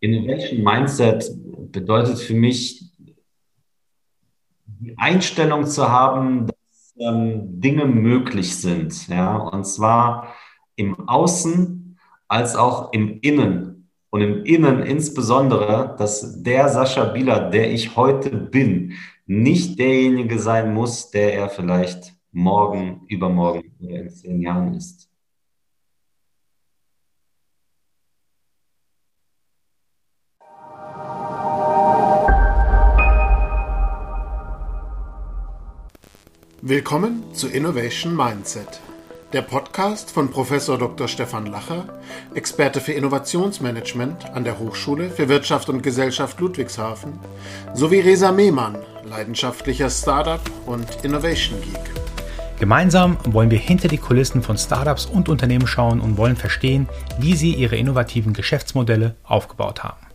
Innovation Mindset bedeutet für mich, die Einstellung zu haben, dass ähm, Dinge möglich sind. Ja? Und zwar im Außen als auch im Innen. Und im Innen insbesondere, dass der Sascha Bieler, der ich heute bin, nicht derjenige sein muss, der er vielleicht morgen, übermorgen oder in zehn Jahren ist. Willkommen zu Innovation Mindset, der Podcast von Professor Dr. Stefan Lacher, Experte für Innovationsmanagement an der Hochschule für Wirtschaft und Gesellschaft Ludwigshafen, sowie Resa Mehmann, leidenschaftlicher Startup und Innovation Geek. Gemeinsam wollen wir hinter die Kulissen von Startups und Unternehmen schauen und wollen verstehen, wie sie ihre innovativen Geschäftsmodelle aufgebaut haben.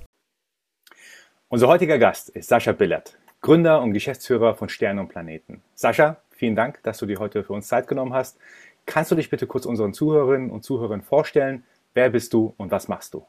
Unser heutiger Gast ist Sascha Billert, Gründer und Geschäftsführer von Stern und Planeten. Sascha, Vielen Dank, dass du dir heute für uns Zeit genommen hast. Kannst du dich bitte kurz unseren Zuhörerinnen und Zuhörern vorstellen? Wer bist du und was machst du?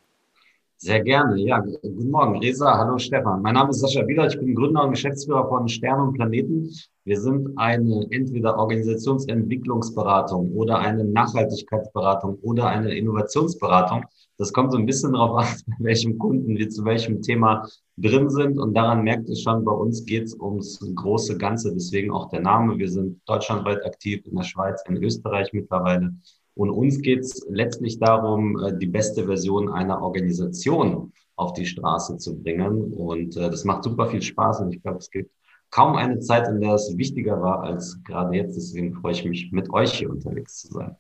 Sehr gerne. Ja, guten Morgen, Resa. Hallo, Stefan. Mein Name ist Sascha Wieler. Ich bin Gründer und Geschäftsführer von Stern und Planeten. Wir sind eine entweder Organisationsentwicklungsberatung oder eine Nachhaltigkeitsberatung oder eine Innovationsberatung. Das kommt so ein bisschen darauf an, bei welchem Kunden wir zu welchem Thema drin sind. Und daran merkt ihr schon, bei uns geht es ums große Ganze. Deswegen auch der Name. Wir sind deutschlandweit aktiv, in der Schweiz, in Österreich mittlerweile. Und uns geht es letztlich darum, äh, die beste Version einer Organisation auf die Straße zu bringen. Und äh, das macht super viel Spaß. Und ich glaube, es gibt kaum eine Zeit, in der es wichtiger war als gerade jetzt. Deswegen freue ich mich, mit euch hier unterwegs zu sein.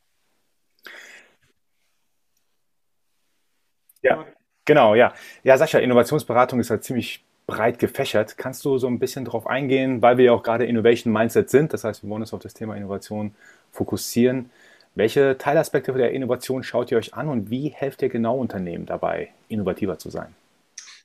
Ja, genau, ja. Ja, Sascha, Innovationsberatung ist halt ziemlich breit gefächert. Kannst du so ein bisschen darauf eingehen, weil wir ja auch gerade Innovation Mindset sind, das heißt, wir wollen uns auf das Thema Innovation fokussieren. Welche Teilaspekte der Innovation schaut ihr euch an und wie helft ihr genau Unternehmen dabei, innovativer zu sein?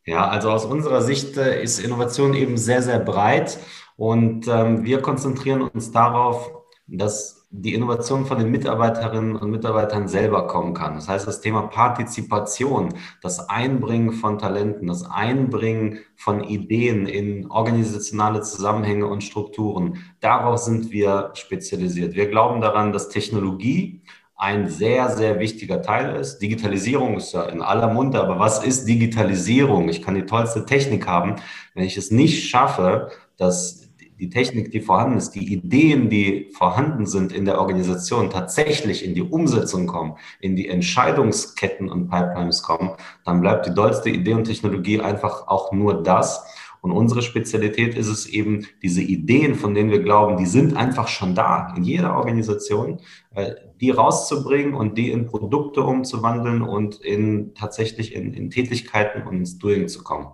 Ja, also aus unserer Sicht äh, ist Innovation eben sehr, sehr breit und ähm, wir konzentrieren uns darauf, dass die Innovation von den Mitarbeiterinnen und Mitarbeitern selber kommen kann. Das heißt, das Thema Partizipation, das Einbringen von Talenten, das Einbringen von Ideen in organisationale Zusammenhänge und Strukturen, darauf sind wir spezialisiert. Wir glauben daran, dass Technologie ein sehr, sehr wichtiger Teil ist. Digitalisierung ist ja in aller Munde, aber was ist Digitalisierung? Ich kann die tollste Technik haben. Wenn ich es nicht schaffe, dass die Technik, die vorhanden ist, die Ideen, die vorhanden sind in der Organisation, tatsächlich in die Umsetzung kommen, in die Entscheidungsketten und Pipelines kommen, dann bleibt die dollste Idee und Technologie einfach auch nur das. Und unsere Spezialität ist es eben, diese Ideen, von denen wir glauben, die sind einfach schon da in jeder Organisation, äh, die rauszubringen und die in Produkte umzuwandeln und in tatsächlich in, in Tätigkeiten und ins Doing zu kommen.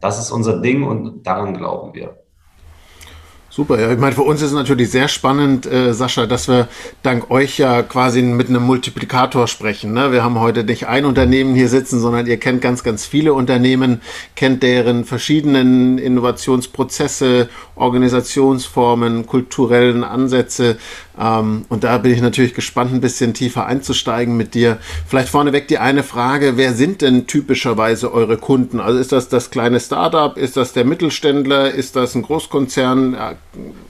Das ist unser Ding und daran glauben wir. Super, ja. Ich meine, für uns ist es natürlich sehr spannend, äh, Sascha, dass wir dank euch ja quasi mit einem Multiplikator sprechen. Ne? Wir haben heute nicht ein Unternehmen hier sitzen, sondern ihr kennt ganz, ganz viele Unternehmen, kennt deren verschiedenen Innovationsprozesse, Organisationsformen, kulturellen Ansätze. Ähm, und da bin ich natürlich gespannt, ein bisschen tiefer einzusteigen mit dir. Vielleicht vorneweg die eine Frage, wer sind denn typischerweise eure Kunden? Also ist das das kleine Startup? Ist das der Mittelständler? Ist das ein Großkonzern?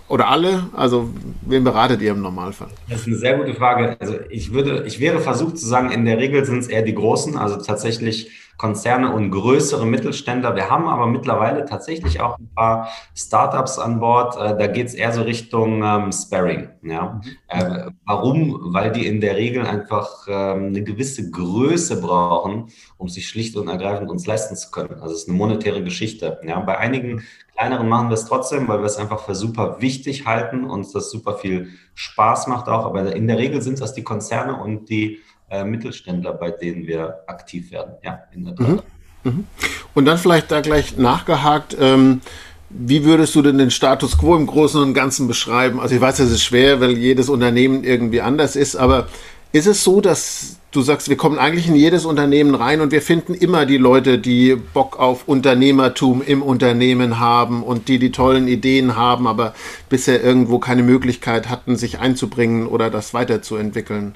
Oder alle? Also wen beratet ihr im Normalfall? Das ist eine sehr gute Frage. Also ich würde, ich wäre versucht zu sagen, in der Regel sind es eher die Großen, also tatsächlich Konzerne und größere Mittelständler. Wir haben aber mittlerweile tatsächlich auch ein paar Startups an Bord. Äh, da geht es eher so Richtung ähm, Sparring. Ja? Mhm. Äh, warum? Weil die in der Regel einfach ähm, eine gewisse Größe brauchen, um sich schlicht und ergreifend uns leisten zu können. Also es ist eine monetäre Geschichte. Ja? Bei einigen kleineren machen wir es trotzdem, weil wir es einfach für super wichtig halten und das super viel Spaß macht auch. Aber in der Regel sind das die Konzerne und die äh, Mittelständler, bei denen wir aktiv werden. Ja, in der Tat. Mhm. Mhm. Und dann vielleicht da gleich nachgehakt. Ähm, wie würdest du denn den Status quo im Großen und Ganzen beschreiben? Also ich weiß, das ist schwer, weil jedes Unternehmen irgendwie anders ist, aber ist es so, dass du sagst, wir kommen eigentlich in jedes Unternehmen rein und wir finden immer die Leute, die Bock auf Unternehmertum im Unternehmen haben und die die tollen Ideen haben, aber bisher irgendwo keine Möglichkeit hatten, sich einzubringen oder das weiterzuentwickeln?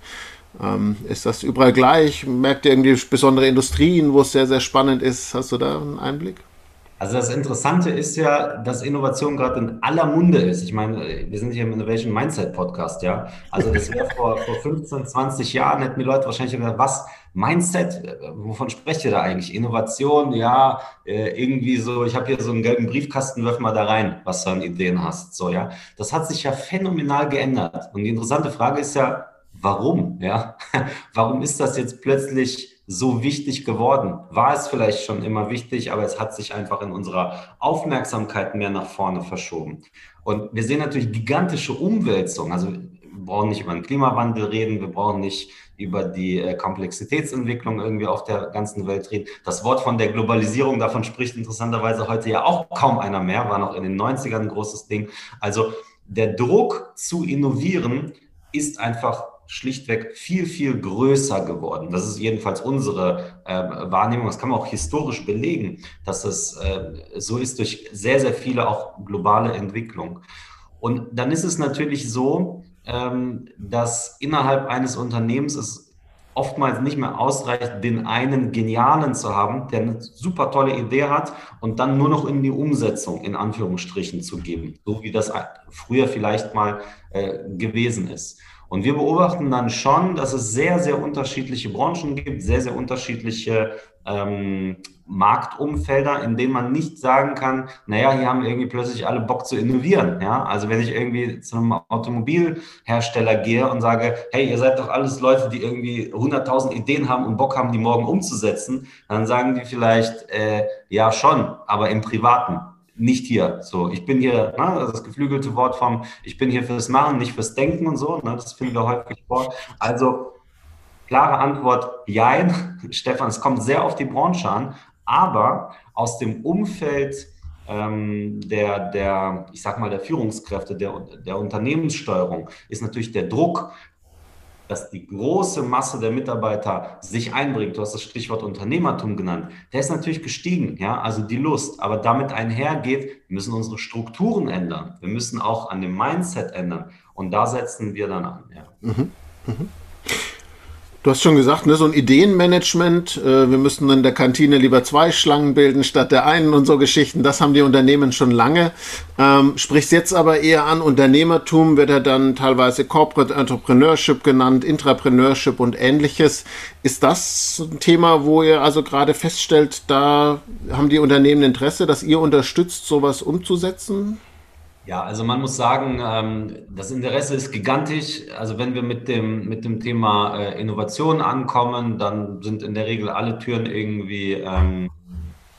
Ähm, ist das überall gleich? Merkt ihr irgendwie besondere Industrien, wo es sehr, sehr spannend ist? Hast du da einen Einblick? Also das Interessante ist ja, dass Innovation gerade in aller Munde ist. Ich meine, wir sind hier im Innovation Mindset Podcast, ja. Also das wäre vor, vor 15, 20 Jahren, hätten die Leute wahrscheinlich gesagt, was, Mindset, wovon sprecht ihr da eigentlich? Innovation, ja, äh, irgendwie so, ich habe hier so einen gelben Briefkasten, wirf mal da rein, was du an Ideen hast. So, ja. Das hat sich ja phänomenal geändert. Und die interessante Frage ist ja, warum? Ja? Warum ist das jetzt plötzlich so wichtig geworden? War es vielleicht schon immer wichtig, aber es hat sich einfach in unserer Aufmerksamkeit mehr nach vorne verschoben. Und wir sehen natürlich gigantische Umwälzungen. Also wir brauchen nicht über den Klimawandel reden, wir brauchen nicht über die äh, Komplexitätsentwicklung irgendwie auf der ganzen Welt reden. Das Wort von der Globalisierung, davon spricht interessanterweise heute ja auch kaum einer mehr, war noch in den 90ern ein großes Ding. Also der Druck zu innovieren ist einfach schlichtweg viel, viel größer geworden. Das ist jedenfalls unsere äh, Wahrnehmung. Das kann man auch historisch belegen, dass es äh, so ist durch sehr, sehr viele auch globale Entwicklung. Und dann ist es natürlich so, ähm, dass innerhalb eines Unternehmens es oftmals nicht mehr ausreicht, den einen Genialen zu haben, der eine super tolle Idee hat und dann nur noch in die Umsetzung in Anführungsstrichen zu geben, so wie das früher vielleicht mal äh, gewesen ist. Und wir beobachten dann schon, dass es sehr, sehr unterschiedliche Branchen gibt, sehr, sehr unterschiedliche ähm, Marktumfelder, in denen man nicht sagen kann, naja, hier haben irgendwie plötzlich alle Bock zu innovieren. Ja? Also wenn ich irgendwie zu einem Automobilhersteller gehe und sage, hey, ihr seid doch alles Leute, die irgendwie 100.000 Ideen haben und Bock haben, die morgen umzusetzen, dann sagen die vielleicht, äh, ja schon, aber im Privaten nicht hier. So, ich bin hier, ne, das geflügelte Wort vom, ich bin hier fürs Machen, nicht fürs Denken und so, ne, das finden wir häufig vor. Also, klare Antwort, jein. Stefan, es kommt sehr auf die Branche an, aber aus dem Umfeld ähm, der, der, ich sag mal, der Führungskräfte, der, der Unternehmenssteuerung ist natürlich der Druck dass die große Masse der Mitarbeiter sich einbringt, du hast das Stichwort Unternehmertum genannt, der ist natürlich gestiegen, ja, also die Lust. Aber damit einhergeht, müssen unsere Strukturen ändern. Wir müssen auch an dem Mindset ändern. Und da setzen wir dann an, ja. Mhm. Mhm. Du hast schon gesagt, ne, so ein Ideenmanagement, äh, wir müssen in der Kantine lieber zwei Schlangen bilden statt der einen und so Geschichten, das haben die Unternehmen schon lange. Ähm, sprichst jetzt aber eher an, Unternehmertum wird ja dann teilweise Corporate Entrepreneurship genannt, Intrapreneurship und ähnliches. Ist das ein Thema, wo ihr also gerade feststellt, da haben die Unternehmen Interesse, dass ihr unterstützt, sowas umzusetzen? Ja, also man muss sagen, ähm, das Interesse ist gigantisch. Also wenn wir mit dem, mit dem Thema äh, Innovation ankommen, dann sind in der Regel alle Türen irgendwie ähm,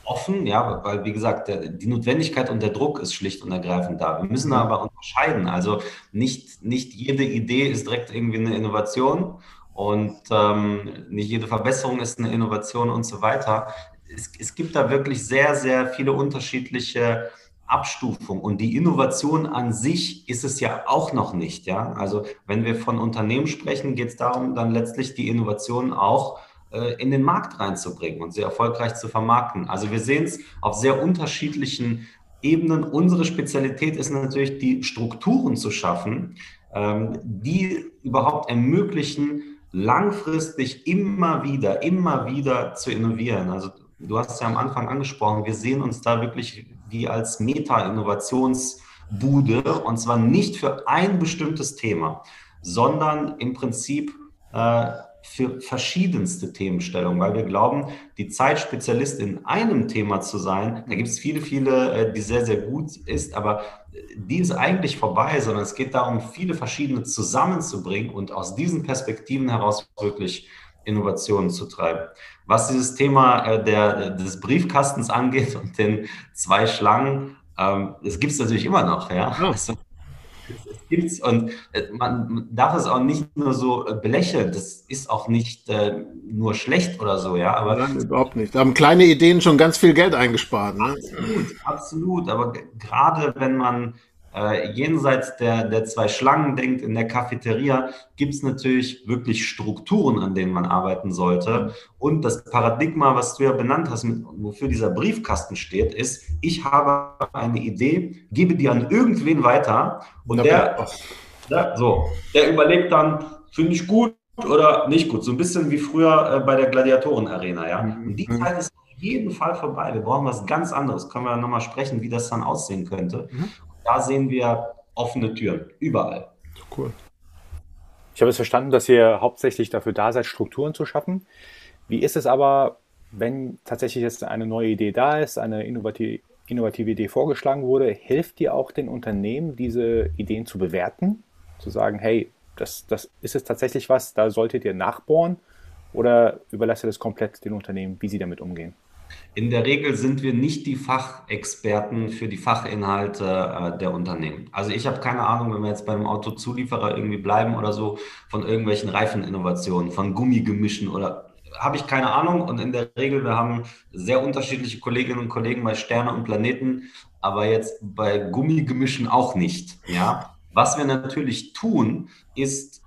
offen, ja, weil wie gesagt, die Notwendigkeit und der Druck ist schlicht und ergreifend da. Wir müssen aber unterscheiden. Also nicht, nicht jede Idee ist direkt irgendwie eine Innovation und ähm, nicht jede Verbesserung ist eine Innovation und so weiter. Es, es gibt da wirklich sehr, sehr viele unterschiedliche Abstufung und die Innovation an sich ist es ja auch noch nicht. Ja? Also wenn wir von Unternehmen sprechen, geht es darum, dann letztlich die Innovation auch äh, in den Markt reinzubringen und sehr erfolgreich zu vermarkten. Also wir sehen es auf sehr unterschiedlichen Ebenen. Unsere Spezialität ist natürlich, die Strukturen zu schaffen, ähm, die überhaupt ermöglichen, langfristig immer wieder, immer wieder zu innovieren. Also du hast es ja am Anfang angesprochen, wir sehen uns da wirklich wie als Meta-Innovationsbude und zwar nicht für ein bestimmtes Thema, sondern im Prinzip äh, für verschiedenste Themenstellungen, weil wir glauben, die Zeit, Spezialist in einem Thema zu sein, da gibt es viele, viele, äh, die sehr, sehr gut ist, aber die ist eigentlich vorbei, sondern es geht darum, viele verschiedene zusammenzubringen und aus diesen Perspektiven heraus wirklich Innovationen zu treiben. Was dieses Thema äh, der, des Briefkastens angeht und den zwei Schlangen, ähm, das gibt es natürlich immer noch. Ja? ja. Also, es gibt's und äh, man darf es auch nicht nur so äh, belächeln. Das ist auch nicht äh, nur schlecht oder so, ja. Aber Nein, überhaupt nicht. Da haben kleine Ideen schon ganz viel Geld eingespart. Ne? Absolut, absolut. Aber gerade wenn man äh, jenseits der, der zwei Schlangen denkt in der Cafeteria, gibt es natürlich wirklich Strukturen, an denen man arbeiten sollte. Und das Paradigma, was du ja benannt hast, mit, wofür dieser Briefkasten steht, ist, ich habe eine Idee, gebe die an irgendwen weiter und der, der, so, der überlegt dann, finde ich gut, oder nicht gut. So ein bisschen wie früher äh, bei der Gladiatoren-Arena, ja. Mhm. Und die. Zeit ist auf jeden Fall vorbei. Wir brauchen was ganz anderes. Können wir nochmal sprechen, wie das dann aussehen könnte. Mhm. Da sehen wir offene Türen, überall. Cool. Ich habe es verstanden, dass ihr hauptsächlich dafür da seid, Strukturen zu schaffen. Wie ist es aber, wenn tatsächlich jetzt eine neue Idee da ist, eine innovative, innovative Idee vorgeschlagen wurde, hilft dir auch den Unternehmen, diese Ideen zu bewerten? Zu sagen, hey, das, das ist es tatsächlich was, da solltet ihr nachbohren? Oder überlasst ihr das komplett den Unternehmen, wie sie damit umgehen? In der Regel sind wir nicht die Fachexperten für die Fachinhalte äh, der Unternehmen. Also ich habe keine Ahnung, wenn wir jetzt beim Autozulieferer irgendwie bleiben oder so, von irgendwelchen Reifeninnovationen, von Gummigemischen oder habe ich keine Ahnung. Und in der Regel, wir haben sehr unterschiedliche Kolleginnen und Kollegen bei Sterne und Planeten, aber jetzt bei Gummigemischen auch nicht. Ja? Was wir natürlich tun, ist,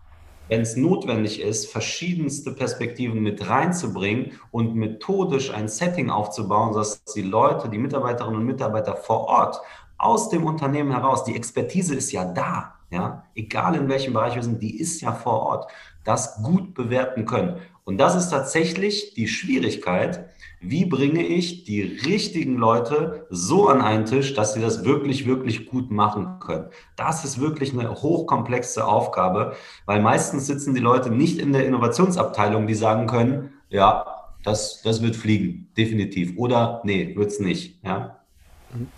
wenn es notwendig ist, verschiedenste Perspektiven mit reinzubringen und methodisch ein Setting aufzubauen, dass die Leute, die Mitarbeiterinnen und Mitarbeiter vor Ort aus dem Unternehmen heraus, die Expertise ist ja da, ja, egal in welchem Bereich wir sind, die ist ja vor Ort, das gut bewerten können. Und das ist tatsächlich die Schwierigkeit, wie bringe ich die richtigen Leute so an einen Tisch, dass sie das wirklich, wirklich gut machen können. Das ist wirklich eine hochkomplexe Aufgabe, weil meistens sitzen die Leute nicht in der Innovationsabteilung, die sagen können, ja, das, das wird fliegen, definitiv. Oder nee, wird es nicht. Ja.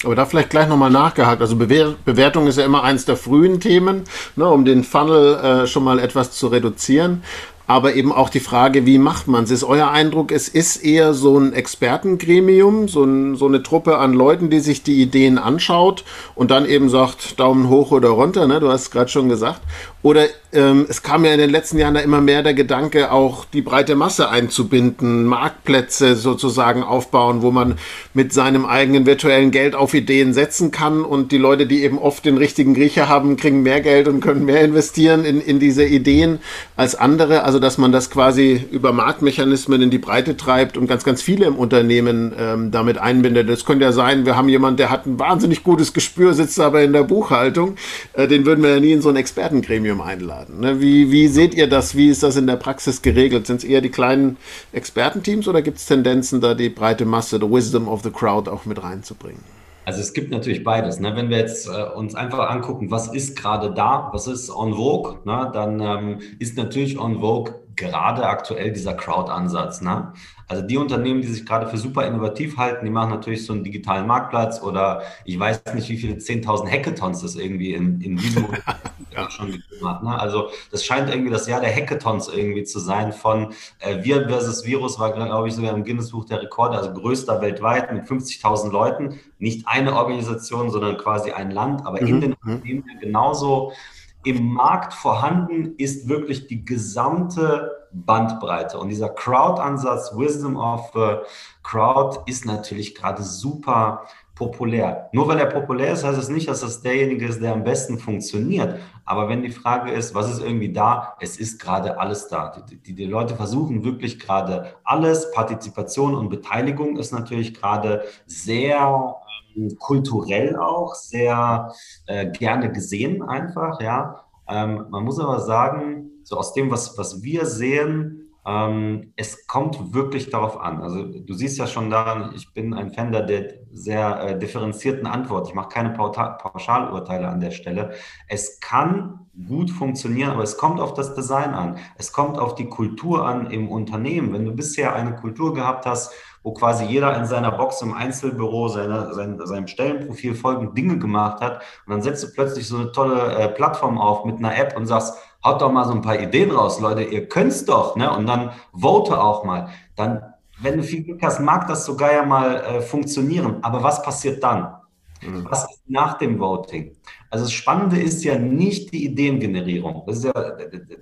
Aber da vielleicht gleich nochmal nachgehakt. Also Bewer Bewertung ist ja immer eins der frühen Themen, ne, um den Funnel äh, schon mal etwas zu reduzieren aber eben auch die Frage, wie macht man es? Ist euer Eindruck, es ist eher so ein Expertengremium, so, ein, so, eine Truppe an Leuten, die sich die Ideen anschaut und dann eben sagt, Daumen hoch oder runter, ne? du hast es gerade schon gesagt. Oder ähm, es kam ja in den letzten Jahren da immer mehr der Gedanke, auch die breite Masse einzubinden, Marktplätze sozusagen aufbauen, wo man mit seinem eigenen virtuellen Geld auf Ideen setzen kann und die Leute, die eben oft den richtigen Griecher haben, kriegen mehr Geld und können mehr investieren in, in diese Ideen als andere. Also dass man das quasi über Marktmechanismen in die Breite treibt und ganz, ganz viele im Unternehmen ähm, damit einbindet. Das könnte ja sein, wir haben jemanden, der hat ein wahnsinnig gutes Gespür, sitzt aber in der Buchhaltung. Äh, den würden wir ja nie in so ein Expertengremium Gremium einladen. Ne? Wie, wie seht ihr das? Wie ist das in der Praxis geregelt? Sind es eher die kleinen Expertenteams oder gibt es Tendenzen, da die breite Masse, the wisdom of the crowd auch mit reinzubringen? Also es gibt natürlich beides. Ne? Wenn wir jetzt äh, uns einfach angucken, was ist gerade da, was ist on vogue, ne? dann ähm, ist natürlich on vogue gerade aktuell dieser Crowd-Ansatz. Ne? Also die Unternehmen, die sich gerade für super innovativ halten, die machen natürlich so einen digitalen Marktplatz oder ich weiß nicht, wie viele 10.000 Hackathons das irgendwie in, in diesem ja. schon gegeben hat. Ne? Also das scheint irgendwie das Jahr der Hackathons irgendwie zu sein von äh, Wir versus Virus war, glaube ich, sogar im Guinness-Buch der Rekorde, also größter weltweit mit 50.000 Leuten. Nicht eine Organisation, sondern quasi ein Land, aber mhm. in den mhm. Unternehmen genauso im Markt vorhanden ist wirklich die gesamte Bandbreite. Und dieser Crowd-Ansatz, Wisdom of the Crowd, ist natürlich gerade super populär. Nur weil er populär ist, heißt es nicht, dass das derjenige ist, der am besten funktioniert. Aber wenn die Frage ist, was ist irgendwie da, es ist gerade alles da. Die, die, die Leute versuchen wirklich gerade alles. Partizipation und Beteiligung ist natürlich gerade sehr kulturell auch sehr äh, gerne gesehen einfach, ja. Ähm, man muss aber sagen, so aus dem, was, was wir sehen, ähm, es kommt wirklich darauf an. Also du siehst ja schon daran, ich bin ein Fan der sehr äh, differenzierten Antwort. Ich mache keine Pauschalurteile an der Stelle. Es kann gut funktionieren, aber es kommt auf das Design an. Es kommt auf die Kultur an im Unternehmen. Wenn du bisher eine Kultur gehabt hast, wo quasi jeder in seiner Box im Einzelbüro seine, sein, seinem Stellenprofil folgende Dinge gemacht hat und dann setzt du plötzlich so eine tolle äh, Plattform auf mit einer App und sagst, haut doch mal so ein paar Ideen raus, Leute, ihr könnt's doch, ne? Und dann vote auch mal. Dann, wenn du viel Glück hast, mag das sogar ja mal äh, funktionieren. Aber was passiert dann? Mhm. Was ist nach dem Voting? Also das Spannende ist ja nicht die Ideengenerierung. Das ist ja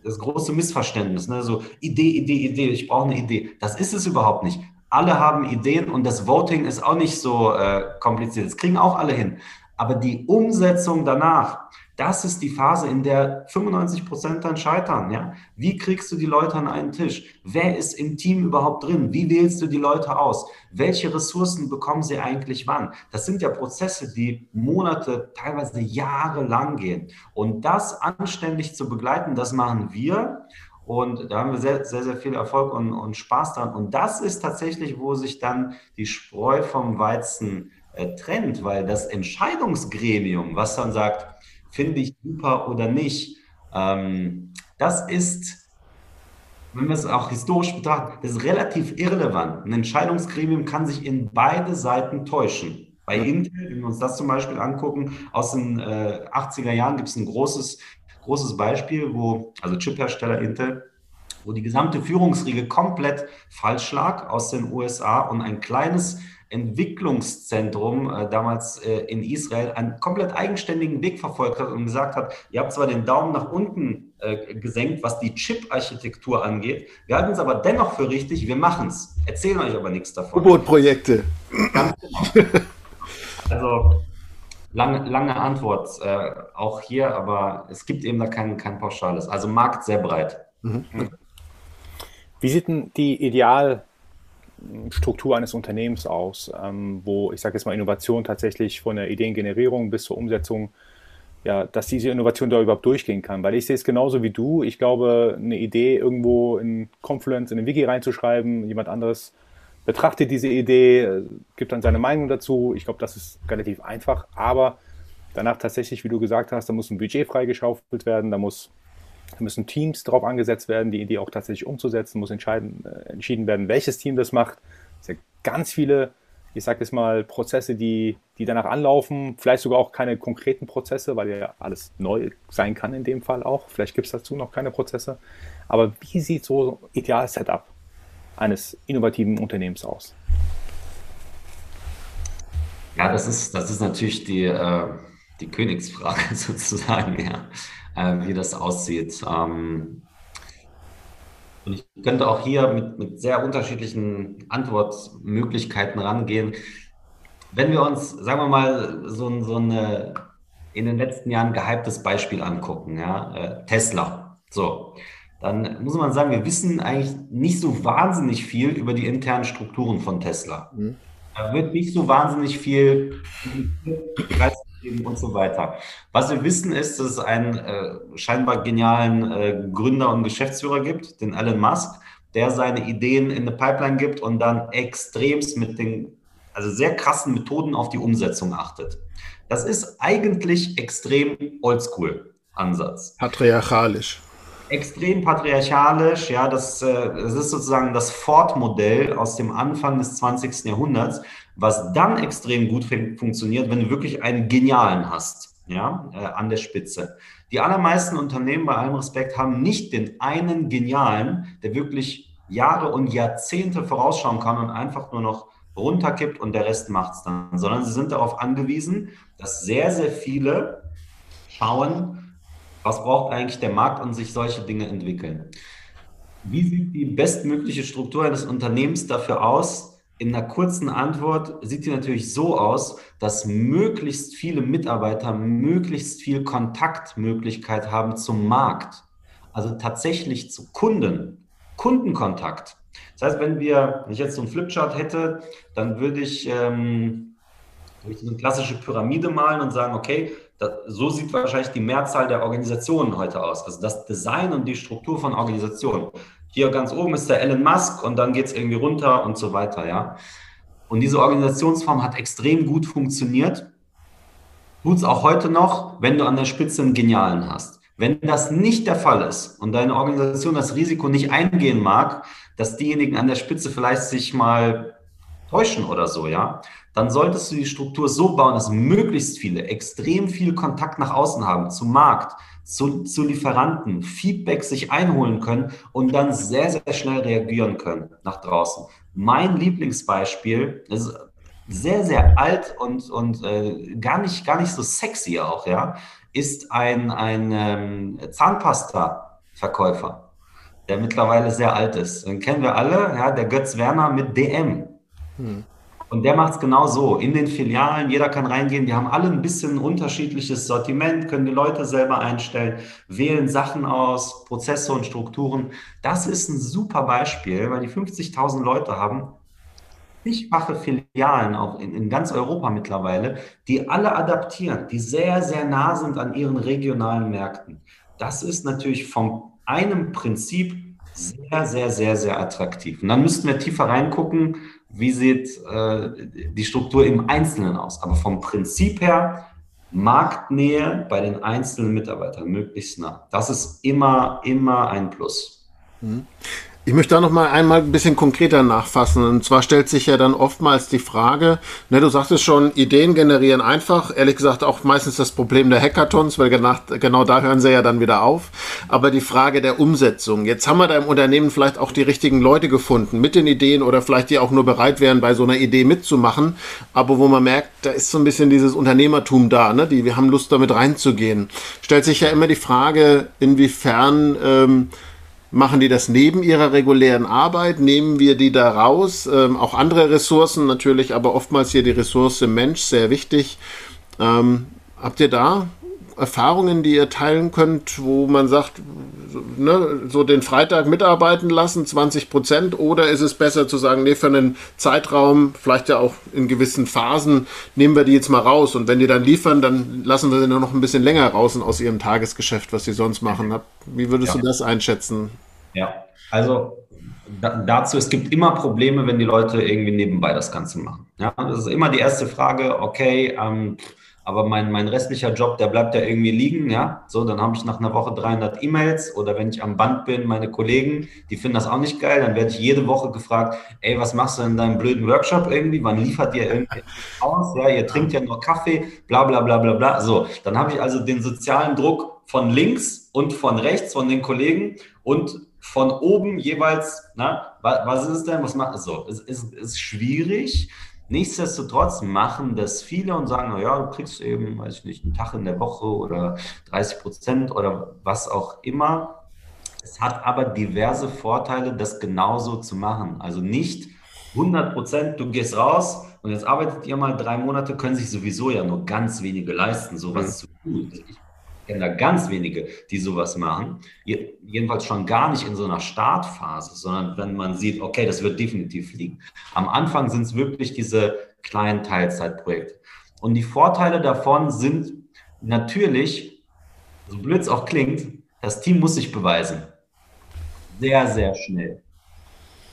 das große Missverständnis. Ne? So Idee, Idee, Idee, ich brauche eine Idee. Das ist es überhaupt nicht. Alle haben Ideen und das Voting ist auch nicht so äh, kompliziert. Das kriegen auch alle hin. Aber die Umsetzung danach, das ist die Phase, in der 95 Prozent dann scheitern. Ja? Wie kriegst du die Leute an einen Tisch? Wer ist im Team überhaupt drin? Wie wählst du die Leute aus? Welche Ressourcen bekommen sie eigentlich wann? Das sind ja Prozesse, die Monate, teilweise Jahre lang gehen. Und das anständig zu begleiten, das machen wir. Und da haben wir sehr, sehr, sehr viel Erfolg und, und Spaß dran. Und das ist tatsächlich, wo sich dann die Spreu vom Weizen äh, trennt, weil das Entscheidungsgremium, was dann sagt, finde ich super oder nicht, ähm, das ist, wenn wir es auch historisch betrachten, das ist relativ irrelevant. Ein Entscheidungsgremium kann sich in beide Seiten täuschen. Bei Intel, wenn wir uns das zum Beispiel angucken, aus den äh, 80er Jahren gibt es ein großes großes Beispiel, wo, also Chiphersteller Intel, wo die gesamte Führungsriege komplett falsch lag aus den USA und ein kleines Entwicklungszentrum äh, damals äh, in Israel einen komplett eigenständigen Weg verfolgt hat und gesagt hat, ihr habt zwar den Daumen nach unten äh, gesenkt, was die Chip-Architektur angeht, wir halten es aber dennoch für richtig, wir machen es, erzählen euch aber nichts davon. U-Boot-Projekte. Ganz genau. Also lange, lange Antwort äh, auch hier, aber es gibt eben da kein, kein pauschales. Also Markt sehr breit. Mhm. Wie sieht denn die Idealstruktur eines Unternehmens aus, ähm, wo ich sage jetzt mal Innovation tatsächlich von der Ideengenerierung bis zur Umsetzung, ja, dass diese Innovation da überhaupt durchgehen kann? Weil ich sehe es genauso wie du. Ich glaube, eine Idee irgendwo in Confluence, in den Wiki reinzuschreiben, jemand anderes betrachtet diese Idee, äh, gibt dann seine Meinung dazu. Ich glaube, das ist relativ einfach, aber danach tatsächlich, wie du gesagt hast, da muss ein Budget freigeschaufelt werden, da, muss, da müssen Teams drauf angesetzt werden, die Idee auch tatsächlich umzusetzen, muss entscheiden, äh, entschieden werden, welches Team das macht. Es sind ganz viele, ich sage jetzt mal, Prozesse, die, die danach anlaufen, vielleicht sogar auch keine konkreten Prozesse, weil ja alles neu sein kann in dem Fall auch. Vielleicht gibt es dazu noch keine Prozesse. Aber wie sieht so Ideal-Setup eines innovativen Unternehmens aus? Ja, das ist, das ist natürlich die, äh, die Königsfrage sozusagen, ja, äh, wie das aussieht. Ähm, und ich könnte auch hier mit, mit sehr unterschiedlichen Antwortmöglichkeiten rangehen. Wenn wir uns, sagen wir mal, so, so eine in den letzten Jahren gehyptes Beispiel angucken, ja, äh, Tesla. So, dann muss man sagen, wir wissen eigentlich nicht so wahnsinnig viel über die internen Strukturen von Tesla. Mhm. Da wird nicht so wahnsinnig viel und so weiter. Was wir wissen ist, dass es einen äh, scheinbar genialen äh, Gründer und Geschäftsführer gibt, den Elon Musk, der seine Ideen in eine Pipeline gibt und dann extremst mit den, also sehr krassen Methoden auf die Umsetzung achtet. Das ist eigentlich extrem oldschool Ansatz. Patriarchalisch extrem patriarchalisch. Ja, das, äh, das ist sozusagen das Ford-Modell aus dem Anfang des 20. Jahrhunderts, was dann extrem gut funktioniert, wenn du wirklich einen Genialen hast, ja, äh, an der Spitze. Die allermeisten Unternehmen, bei allem Respekt, haben nicht den einen Genialen, der wirklich Jahre und Jahrzehnte vorausschauen kann und einfach nur noch runterkippt und der Rest macht es dann, sondern sie sind darauf angewiesen, dass sehr, sehr viele schauen, was braucht eigentlich der Markt und sich solche Dinge entwickeln. Wie sieht die bestmögliche Struktur eines Unternehmens dafür aus? In einer kurzen Antwort sieht die natürlich so aus, dass möglichst viele Mitarbeiter möglichst viel Kontaktmöglichkeit haben zum Markt. Also tatsächlich zu Kunden. Kundenkontakt. Das heißt, wenn wir, wenn ich jetzt so einen Flipchart hätte, dann würde ich, ähm, ich so eine klassische Pyramide malen und sagen, okay, das, so sieht wahrscheinlich die Mehrzahl der Organisationen heute aus. Also das Design und die Struktur von Organisationen. Hier ganz oben ist der Elon Musk und dann geht es irgendwie runter und so weiter, ja. Und diese Organisationsform hat extrem gut funktioniert. Tut es auch heute noch, wenn du an der Spitze einen Genialen hast. Wenn das nicht der Fall ist und deine Organisation das Risiko nicht eingehen mag, dass diejenigen an der Spitze vielleicht sich mal täuschen oder so, ja, dann solltest du die Struktur so bauen, dass möglichst viele extrem viel Kontakt nach außen haben, zum Markt, zu, zu Lieferanten, Feedback sich einholen können und dann sehr, sehr schnell reagieren können nach draußen. Mein Lieblingsbeispiel ist sehr, sehr alt und, und äh, gar, nicht, gar nicht so sexy auch, ja, ist ein, ein ähm, Zahnpasta-Verkäufer, der mittlerweile sehr alt ist. Den kennen wir alle, ja, der Götz Werner mit DM. Hm. Und der macht es genau so. In den Filialen, jeder kann reingehen. Die haben alle ein bisschen unterschiedliches Sortiment, können die Leute selber einstellen, wählen Sachen aus, Prozesse und Strukturen. Das ist ein super Beispiel, weil die 50.000 Leute haben zigfache Filialen auch in, in ganz Europa mittlerweile, die alle adaptieren, die sehr, sehr nah sind an ihren regionalen Märkten. Das ist natürlich vom einem Prinzip sehr, sehr, sehr, sehr attraktiv. Und dann müssten wir tiefer reingucken, wie sieht äh, die Struktur im Einzelnen aus. Aber vom Prinzip her, Marktnähe bei den einzelnen Mitarbeitern möglichst nah. Das ist immer, immer ein Plus. Mhm. Ich möchte da noch mal einmal ein bisschen konkreter nachfassen. Und zwar stellt sich ja dann oftmals die Frage, ne, du sagtest schon, Ideen generieren einfach. Ehrlich gesagt auch meistens das Problem der Hackathons, weil genau, genau da hören sie ja dann wieder auf. Aber die Frage der Umsetzung. Jetzt haben wir da im Unternehmen vielleicht auch die richtigen Leute gefunden mit den Ideen oder vielleicht die auch nur bereit wären, bei so einer Idee mitzumachen. Aber wo man merkt, da ist so ein bisschen dieses Unternehmertum da, ne? Die, wir haben Lust damit reinzugehen. Stellt sich ja immer die Frage, inwiefern, ähm, Machen die das neben ihrer regulären Arbeit? Nehmen wir die da raus? Ähm, auch andere Ressourcen natürlich, aber oftmals hier die Ressource Mensch, sehr wichtig. Ähm, habt ihr da Erfahrungen, die ihr teilen könnt, wo man sagt, ne, so den Freitag mitarbeiten lassen, 20 Prozent, oder ist es besser zu sagen, nee, für einen Zeitraum, vielleicht ja auch in gewissen Phasen, nehmen wir die jetzt mal raus und wenn die dann liefern, dann lassen wir sie nur noch ein bisschen länger raus aus ihrem Tagesgeschäft, was sie sonst machen. Wie würdest ja. du das einschätzen? Ja, also dazu, es gibt immer Probleme, wenn die Leute irgendwie nebenbei das Ganze machen. Ja, das ist immer die erste Frage, okay, ähm, aber mein, mein restlicher Job, der bleibt ja irgendwie liegen, ja. So, dann habe ich nach einer Woche 300 E-Mails oder wenn ich am Band bin, meine Kollegen, die finden das auch nicht geil, dann werde ich jede Woche gefragt, ey, was machst du in deinem blöden Workshop irgendwie? Wann liefert ihr irgendwie aus? Ja, ihr trinkt ja nur Kaffee, bla, bla, bla, bla, bla. So, dann habe ich also den sozialen Druck von links und von rechts von den Kollegen und von oben jeweils, na, was ist es denn? Was macht es so? Es ist, ist schwierig. Nichtsdestotrotz machen das viele und sagen, naja, du kriegst eben, weiß ich nicht, einen Tag in der Woche oder 30 Prozent oder was auch immer. Es hat aber diverse Vorteile, das genauso zu machen. Also nicht 100 Prozent, du gehst raus und jetzt arbeitet ihr mal drei Monate, können sich sowieso ja nur ganz wenige leisten, sowas zu tun. Ich kenne da ganz wenige, die sowas machen. Jedenfalls schon gar nicht in so einer Startphase, sondern wenn man sieht, okay, das wird definitiv liegen. Am Anfang sind es wirklich diese kleinen Teilzeitprojekte. Und die Vorteile davon sind natürlich, so blöd es auch klingt, das Team muss sich beweisen. Sehr, sehr schnell.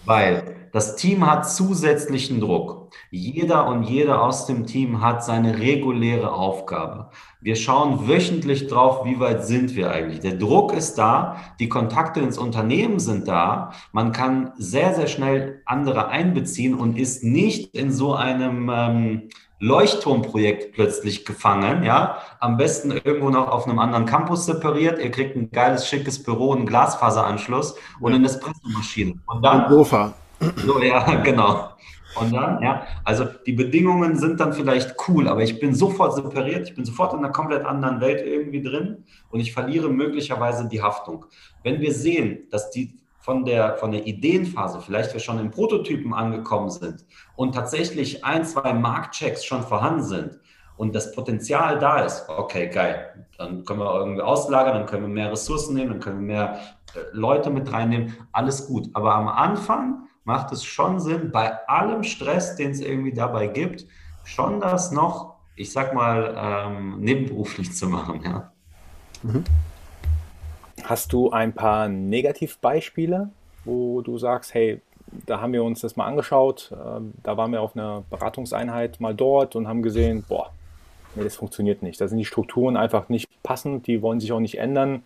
Weil das Team hat zusätzlichen Druck. Jeder und jede aus dem Team hat seine reguläre Aufgabe. Wir schauen wöchentlich drauf, wie weit sind wir eigentlich. Der Druck ist da, die Kontakte ins Unternehmen sind da. Man kann sehr, sehr schnell andere einbeziehen und ist nicht in so einem ähm, Leuchtturmprojekt plötzlich gefangen, ja, am besten irgendwo noch auf einem anderen Campus separiert. Ihr kriegt ein geiles, schickes Büro, einen Glasfaseranschluss und eine Espressomaschine. Und dann, Sofa. So, ja, genau. Und dann, ja, also die Bedingungen sind dann vielleicht cool, aber ich bin sofort separiert, ich bin sofort in einer komplett anderen Welt irgendwie drin und ich verliere möglicherweise die Haftung. Wenn wir sehen, dass die von der, von der Ideenphase, vielleicht wir schon im Prototypen angekommen sind und tatsächlich ein, zwei Marktchecks schon vorhanden sind und das Potenzial da ist, okay, geil, dann können wir irgendwie auslagern, dann können wir mehr Ressourcen nehmen, dann können wir mehr äh, Leute mit reinnehmen, alles gut. Aber am Anfang macht es schon Sinn, bei allem Stress, den es irgendwie dabei gibt, schon das noch, ich sag mal, ähm, nebenberuflich zu machen. Ja. Mhm. Hast du ein paar Negativbeispiele, wo du sagst, hey, da haben wir uns das mal angeschaut, äh, da waren wir auf einer Beratungseinheit mal dort und haben gesehen, boah, nee, das funktioniert nicht. Da sind die Strukturen einfach nicht passend, die wollen sich auch nicht ändern.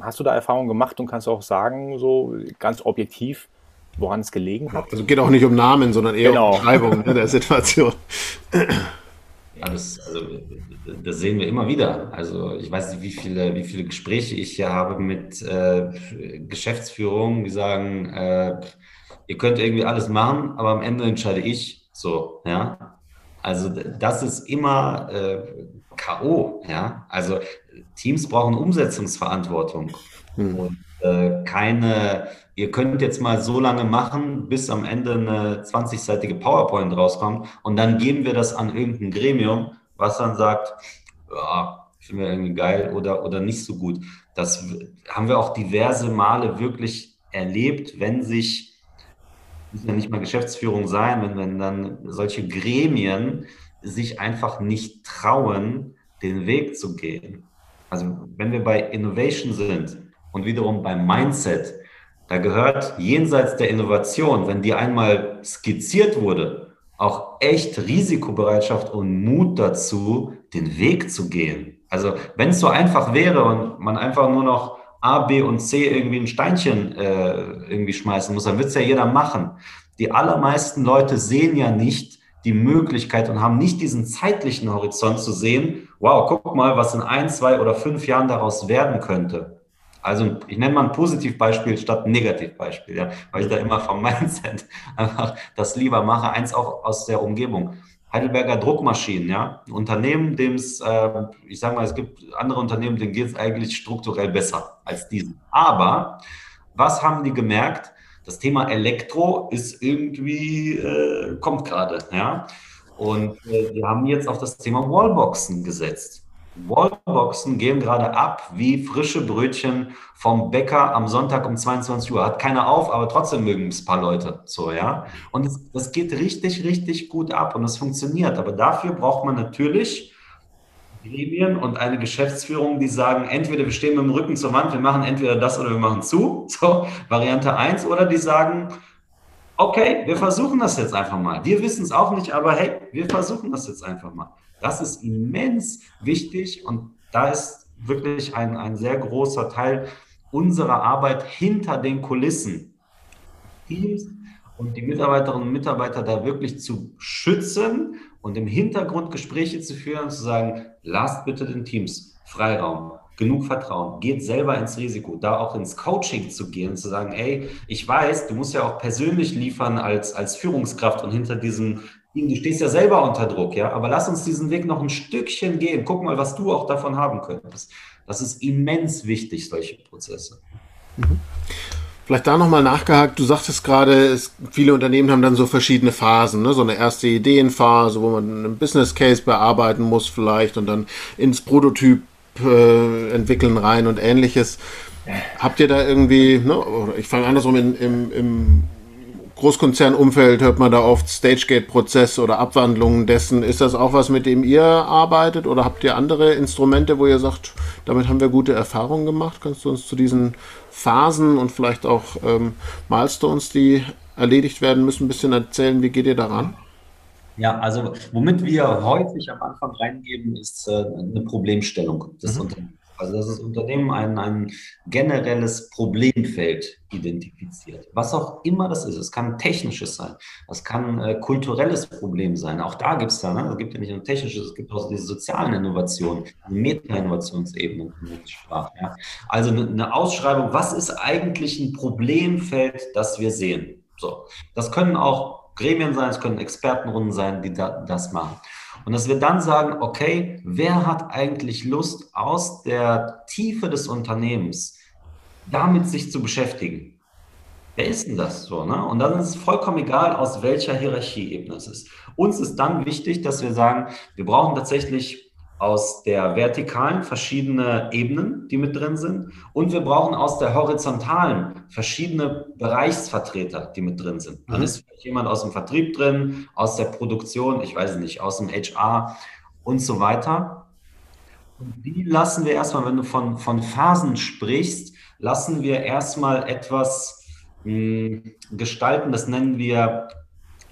Hast du da Erfahrungen gemacht und kannst auch sagen, so ganz objektiv, woran es gelegen hat. Also geht auch nicht um Namen, sondern eher genau. um Beschreibung ne, der Situation. Das, also, das sehen wir immer wieder. Also ich weiß nicht, wie viele, wie viele Gespräche ich hier habe mit äh, Geschäftsführungen, die sagen, äh, ihr könnt irgendwie alles machen, aber am Ende entscheide ich so, ja. Also das ist immer äh, K.O., ja. Also Teams brauchen Umsetzungsverantwortung hm. und keine ihr könnt jetzt mal so lange machen, bis am Ende eine 20-seitige PowerPoint rauskommt und dann geben wir das an irgendein Gremium, was dann sagt, ja, finden wir irgendwie geil oder, oder nicht so gut. Das haben wir auch diverse Male wirklich erlebt, wenn sich, müssen ja nicht mal Geschäftsführung sein, wenn, wenn dann solche Gremien sich einfach nicht trauen, den Weg zu gehen. Also wenn wir bei Innovation sind, Und wiederum beim Mindset, da gehört jenseits der Innovation, wenn die einmal skizziert wurde, auch echt Risikobereitschaft und Mut dazu, den Weg zu gehen. Also wenn es so einfach wäre und man einfach nur noch A, B und C irgendwie ein Steinchen äh, irgendwie schmeißen muss, dann wird es ja jeder machen. Die allermeisten Leute sehen ja nicht die Möglichkeit und haben nicht diesen zeitlichen Horizont zu sehen, wow, guck mal, was in ein, zwei oder fünf Jahren daraus werden könnte. Also ich nenne mal ein Positivbeispiel statt ein Negativbeispiel, ja, weil ich da immer vom Mindset einfach das lieber mache. Eins auch aus der Umgebung. Heidelberger Druckmaschinen, ja, ein Unternehmen, dem es, äh, ich sage mal, es gibt andere Unternehmen, denen geht es eigentlich strukturell besser als diesen. Aber was haben die gemerkt? Das Thema Elektro ist irgendwie, äh, kommt gerade, ja. Und äh, die haben jetzt auf das Thema Wallboxen gesetzt. Wallboxen gehen gerade ab wie frische Brötchen vom Bäcker am Sonntag um 22 Uhr. Hat keiner auf, aber trotzdem mögen es ein paar Leute so, ja. Und das, das geht richtig, richtig gut ab und es funktioniert. Aber dafür braucht man natürlich Gremien und eine Geschäftsführung, die sagen, entweder wir stehen mit dem Rücken zur Wand, wir machen entweder das oder wir machen zu, so Variante 1, oder die sagen, okay, wir versuchen das jetzt einfach mal. Wir wissen es auch nicht, aber hey, wir versuchen das jetzt einfach mal. Das ist immens wichtig und da ist wirklich ein, ein sehr großer Teil unserer Arbeit hinter den Kulissen. Teams und die Mitarbeiterinnen und Mitarbeiter da wirklich zu schützen und im Hintergrund Gespräche zu führen und zu sagen, lasst bitte den Teams Freiraum, genug Vertrauen, geht selber ins Risiko, da auch ins Coaching zu gehen, zu sagen, ey, ich weiß, du musst ja auch persönlich liefern als, als Führungskraft und hinter diesem du stehst ja selber unter Druck, ja, aber lass uns diesen Weg noch ein Stückchen gehen. Guck mal, was du auch davon haben könntest. Das ist immens wichtig, solche Prozesse. Mhm. Vielleicht da nochmal nachgehakt, du sagtest gerade, es, viele Unternehmen haben dann so verschiedene Phasen, ne? so eine erste Ideenphase, wo man einen Business Case bearbeiten muss vielleicht und dann ins Prototyp äh, entwickeln rein und ähnliches. Habt ihr da irgendwie, ne, ich fange andersrum, in, im, im Großkonzernumfeld hört man da oft Stagegate-Prozess oder Abwandlungen dessen. Ist das auch was, mit dem ihr arbeitet oder habt ihr andere Instrumente, wo ihr sagt, damit haben wir gute Erfahrungen gemacht? Kannst du uns zu diesen Phasen und vielleicht auch ähm, Milestones, die erledigt werden müssen, ein bisschen erzählen? Wie geht ihr daran? Ja, also womit wir häufig am Anfang reingeben, ist äh, eine Problemstellung des mhm. Unternehmens. Also dass das Unternehmen ein, ein generelles Problemfeld identifiziert. Was auch immer das ist. Es kann technisches sein. Es kann äh, kulturelles Problem sein. Auch da gibt es da, ne? es gibt ja nicht nur technisches, es gibt auch diese sozialen Innovationen, Meta-Innovationsebenen, ja? Also eine, eine Ausschreibung, was ist eigentlich ein Problemfeld, das wir sehen? So. Das können auch Gremien sein, es können Expertenrunden sein, die da, das machen. Und dass wir dann sagen, okay, wer hat eigentlich Lust aus der Tiefe des Unternehmens damit sich zu beschäftigen? Wer ist denn das so? Ne? Und dann ist es vollkommen egal, aus welcher Hierarchieebene es ist. Uns ist dann wichtig, dass wir sagen, wir brauchen tatsächlich aus der vertikalen verschiedene Ebenen, die mit drin sind. Und wir brauchen aus der horizontalen verschiedene Bereichsvertreter, die mit drin sind. Dann mhm. ist vielleicht jemand aus dem Vertrieb drin, aus der Produktion, ich weiß nicht, aus dem HR und so weiter. Und die lassen wir erstmal, wenn du von, von Phasen sprichst, lassen wir erstmal etwas mh, hm, gestalten, das nennen wir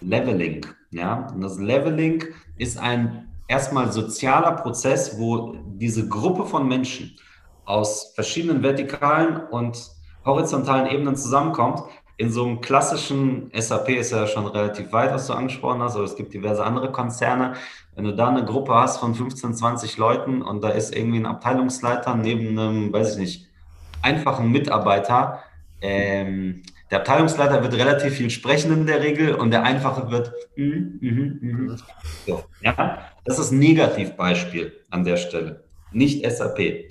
Leveling. Ja? Und das Leveling ist ein erstmal sozialer Prozess, wo diese Gruppe von Menschen aus verschiedenen vertikalen und horizontalen Ebenen zusammenkommt. In so einem klassischen SAP ist ja schon relativ weit, was du angesprochen hast, aber es gibt diverse andere Konzerne. Wenn du da eine Gruppe hast von 15, 20 Leuten und da ist irgendwie ein Abteilungsleiter neben einem, weiß ich nicht, einfachen Mitarbeiter, ähm, der Abteilungsleiter wird relativ viel sprechen in der Regel und der Einfache wird. Mm, mm, mm, so, ja? Das ist ein Negativbeispiel an der Stelle, nicht SAP.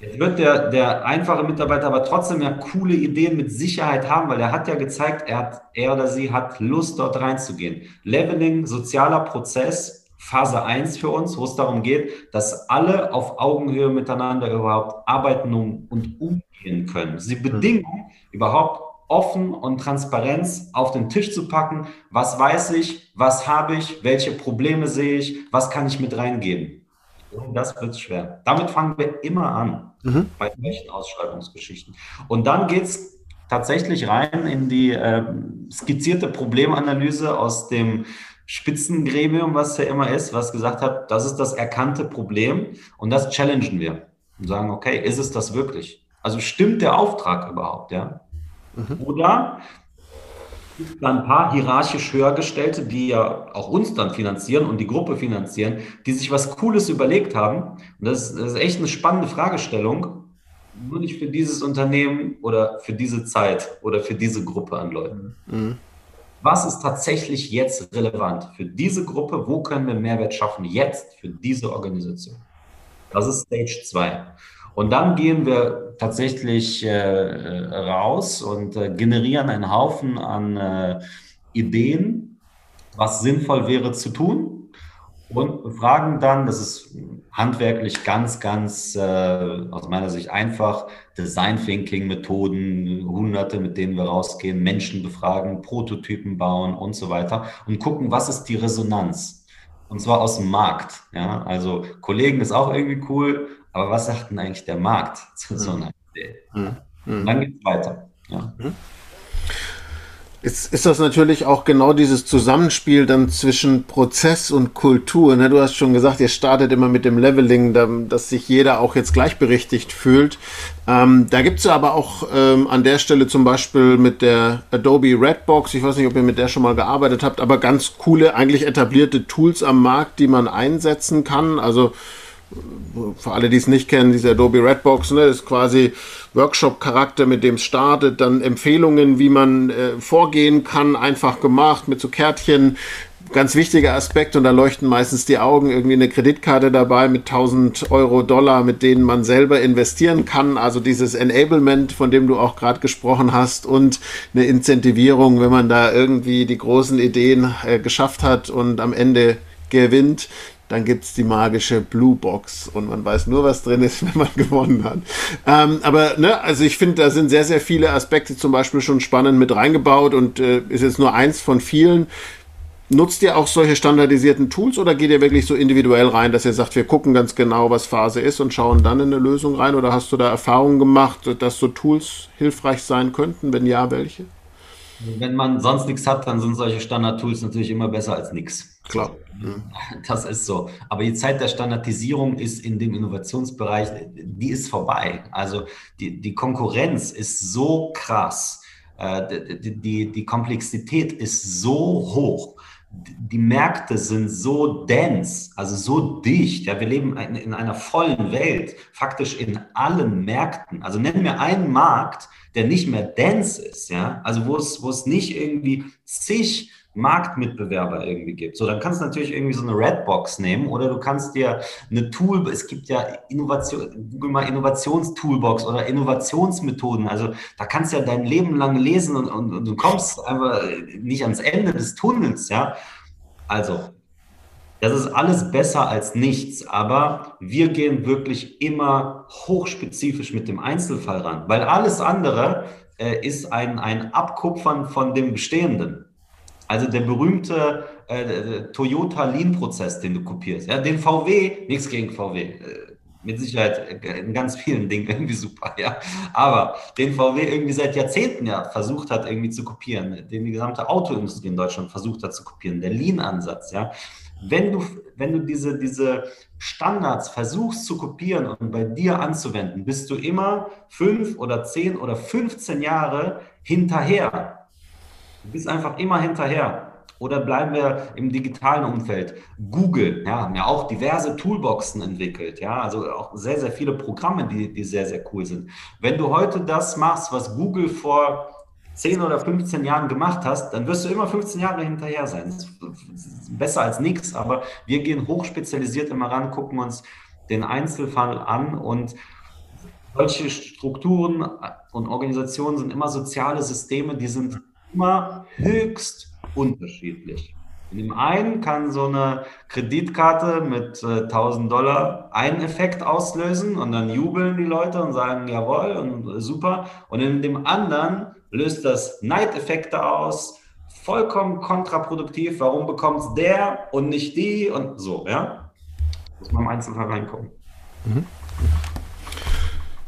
Jetzt wird der, der einfache Mitarbeiter aber trotzdem ja coole Ideen mit Sicherheit haben, weil er hat ja gezeigt, er, hat, er oder sie hat Lust, dort reinzugehen. Leveling, sozialer Prozess, Phase 1 für uns, wo es darum geht, dass alle auf Augenhöhe miteinander überhaupt arbeiten und umgehen können. Sie Bedingungen überhaupt offen und Transparenz auf den Tisch zu packen. Was weiß ich? Was habe ich? Welche Probleme sehe ich? Was kann ich mit reingeben? das wird schwer. Damit fangen wir immer an mhm. bei solchen Ausschreibungsgeschichten. Und dann geht es tatsächlich rein in die äh, skizzierte Problemanalyse aus dem Spitzengremium, was ja immer ist, was gesagt hat, das ist das erkannte Problem und das challengen wir und sagen, okay, ist es das wirklich? Also stimmt der Auftrag überhaupt, ja? Mhm. Oder gibt ein paar hierarchisch höhergestellte, die ja auch uns dann finanzieren und die Gruppe finanzieren, die sich was Cooles überlegt haben. Und das ist, das ist echt eine spannende Fragestellung. Nur nicht für dieses Unternehmen oder für diese Zeit oder für diese Gruppe an Leuten. Mhm. Was ist tatsächlich jetzt relevant für diese Gruppe? Wo können wir Mehrwert schaffen jetzt für diese Organisation? Das ist Stage 2. Und dann gehen wir tatsächlich äh, raus und äh, generieren einen Haufen an äh, Ideen, was sinnvoll wäre zu tun. Und befragen dann, das ist handwerklich ganz, ganz äh, aus meiner Sicht einfach, Design Thinking Methoden, Hunderte, mit denen wir rausgehen, Menschen befragen, Prototypen bauen und so weiter und gucken, was ist die Resonanz. Und zwar aus dem Markt. Ja? Also Kollegen ist auch irgendwie cool, aber was sagt denn eigentlich der Markt zu so einer Idee? Mhm. Dann geht es weiter. Ja. Jetzt ist das natürlich auch genau dieses Zusammenspiel dann zwischen Prozess und Kultur. Ne? Du hast schon gesagt, ihr startet immer mit dem Leveling, dass sich jeder auch jetzt gleichberechtigt fühlt. Ähm, da gibt es aber auch ähm, an der Stelle zum Beispiel mit der Adobe Redbox, ich weiß nicht, ob ihr mit der schon mal gearbeitet habt, aber ganz coole, eigentlich etablierte Tools am Markt, die man einsetzen kann. Also für alle, die es nicht kennen, diese Adobe Redbox, ne, ist quasi Workshop-Charakter, mit dem es startet, dann Empfehlungen, wie man äh, vorgehen kann, einfach gemacht mit so Kärtchen. Ganz wichtiger Aspekt und da leuchten meistens die Augen, irgendwie eine Kreditkarte dabei mit 1000 Euro, Dollar, mit denen man selber investieren kann. Also dieses Enablement, von dem du auch gerade gesprochen hast und eine Incentivierung, wenn man da irgendwie die großen Ideen äh, geschafft hat und am Ende gewinnt dann gibt es die magische Blue Box und man weiß nur, was drin ist, wenn man gewonnen hat. Ähm, aber, ne, also ich finde, da sind sehr, sehr viele Aspekte zum Beispiel schon spannend mit reingebaut und äh, ist jetzt nur eins von vielen. Nutzt ihr auch solche standardisierten Tools oder geht ihr wirklich so individuell rein, dass ihr sagt, wir gucken ganz genau, was Phase ist und schauen dann in eine Lösung rein? Oder hast du da Erfahrungen gemacht, dass so Tools hilfreich sein könnten? Wenn ja, welche? Wenn man sonst nichts hat, dann sind solche Standard-Tools natürlich immer besser als nichts. Klar. Das ist so. Aber die Zeit der Standardisierung ist in dem Innovationsbereich, die ist vorbei. Also die, die Konkurrenz ist so krass. Äh, die, die, die Komplexität ist so hoch die Märkte sind so dense, also so dicht. Ja, wir leben in einer vollen Welt, faktisch in allen Märkten. Also nennen wir einen Markt, der nicht mehr dense ist, ja, also wo es, wo es nicht irgendwie zig Marktmitbewerber irgendwie gibt. So, dann kannst du natürlich irgendwie so eine Redbox nehmen oder du kannst dir eine Tool, es gibt ja Innovation, google mal Innovationstoolbox oder Innovationsmethoden. Also da kannst du ja dein Leben lang lesen und, und, und du kommst einfach nicht ans Ende des Tunnels, ja. Also, das ist alles besser als nichts, aber wir gehen wirklich immer hochspezifisch mit dem Einzelfall ran, weil alles andere äh, ist ein, ein Abkupfern von dem Bestehenden. Also der berühmte äh, Toyota Lean-Prozess, den du kopierst. Ja, den VW, nichts gegen VW, äh, mit Sicherheit äh, in ganz vielen Dingen irgendwie super, ja. Aber den VW irgendwie seit Jahrzehnten ja versucht hat, irgendwie zu kopieren, den die gesamte Autoindustrie in Deutschland versucht hat zu kopieren, der Lean-Ansatz, ja. Wenn du, wenn du diese, diese Standards versuchst zu kopieren und bei dir anzuwenden, bist du immer fünf oder zehn oder 15 Jahre hinterher Du bist einfach immer hinterher. Oder bleiben wir im digitalen Umfeld. Google, ja, haben ja auch diverse Toolboxen entwickelt, ja, also auch sehr, sehr viele Programme, die, die sehr, sehr cool sind. Wenn du heute das machst, was Google vor 10 oder 15 Jahren gemacht hast, dann wirst du immer 15 Jahre hinterher sein. Besser als nichts, aber wir gehen hochspezialisiert immer ran, gucken uns den Einzelfall an und solche Strukturen und Organisationen sind immer soziale Systeme, die sind immer höchst unterschiedlich. In dem einen kann so eine Kreditkarte mit äh, 1000 Dollar einen Effekt auslösen und dann jubeln die Leute und sagen, jawohl und äh, super. Und in dem anderen löst das Neideffekte aus, vollkommen kontraproduktiv. Warum bekommt es der und nicht die und so, ja? Muss man im Einzelfall reinkommen. Mhm.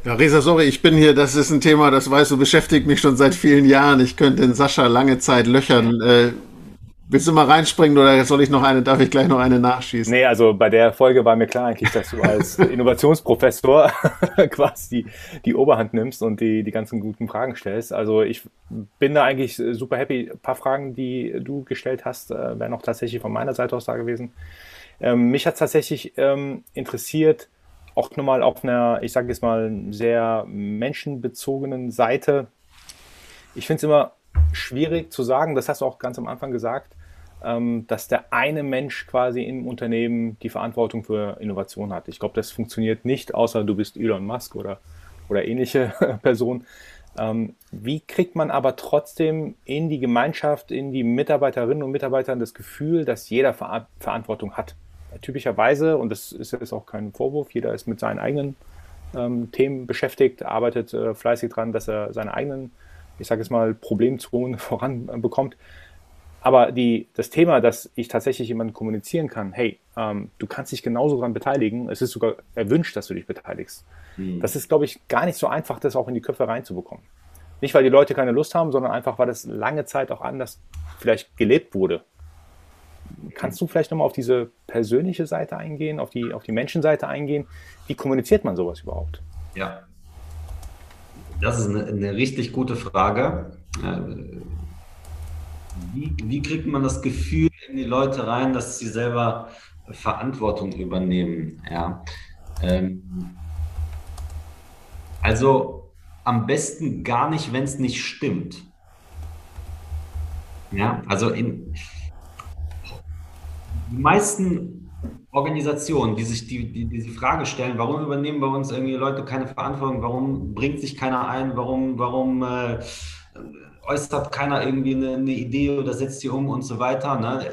Ja, Resa, sorry, ich bin hier, das ist ein Thema, das weißt du, beschäftigt mich schon seit vielen Jahren. Ich könnte den Sascha lange Zeit löchern. Äh, willst du mal reinspringen oder soll ich noch eine, darf ich gleich noch eine nachschießen? Nee, also bei der Folge war mir klar eigentlich, dass du als Innovationsprofessor quasi die, Oberhand nimmst und die, die ganzen guten Fragen stellst. Also ich bin da eigentlich super happy. Ein paar Fragen, die du gestellt hast, äh, wären auch tatsächlich von meiner Seite aus da gewesen. Ähm, mich hat tatsächlich ähm, interessiert, auch nochmal auf einer, ich sage jetzt mal, sehr menschenbezogenen Seite. Ich finde es immer schwierig zu sagen, das hast du auch ganz am Anfang gesagt, dass der eine Mensch quasi im Unternehmen die Verantwortung für Innovation hat. Ich glaube, das funktioniert nicht, außer du bist Elon Musk oder, oder ähnliche Person. Ähm, wie kriegt man aber trotzdem in die Gemeinschaft, in die Mitarbeiterinnen und Mitarbeiter das Gefühl, dass jeder Ver Verantwortung hat? typischerweise, und das ist jetzt auch kein Vorwurf, jeder ist mit seinen eigenen ähm, Themen beschäftigt, arbeitet äh, fleißig dran, dass er seine eigenen, ich sage jetzt mal, Problemzonen voranbekommt. Aber die, das Thema, dass ich tatsächlich jemanden kommunizieren kann, hey, ähm, du kannst dich genauso daran beteiligen, es ist sogar erwünscht, dass du dich beteiligst. Mhm. Das ist, glaube ich, gar nicht so einfach, das auch in die Köpfe reinzubekommen. Nicht, weil die Leute keine Lust haben, sondern einfach, weil das lange Zeit auch anders vielleicht gelebt wurde. Kannst du vielleicht nochmal auf diese persönliche Seite eingehen, auf die, auf die Menschenseite eingehen? Wie kommuniziert man sowas überhaupt? Ja, das ist eine, eine richtig gute Frage. Wie, wie, kriegt man das Gefühl in die Leute rein, dass sie selber Verantwortung übernehmen? Ja. Ähm, also am besten gar nicht, wenn es nicht stimmt. Ja, also in, die meisten Organisationen, die sich die, die, diese Frage stellen, warum übernehmen bei uns irgendwie Leute keine Verantwortung, warum bringt sich keiner ein, warum, warum äh, äußert keiner irgendwie eine, eine, Idee oder setzt sie um und so weiter, ne?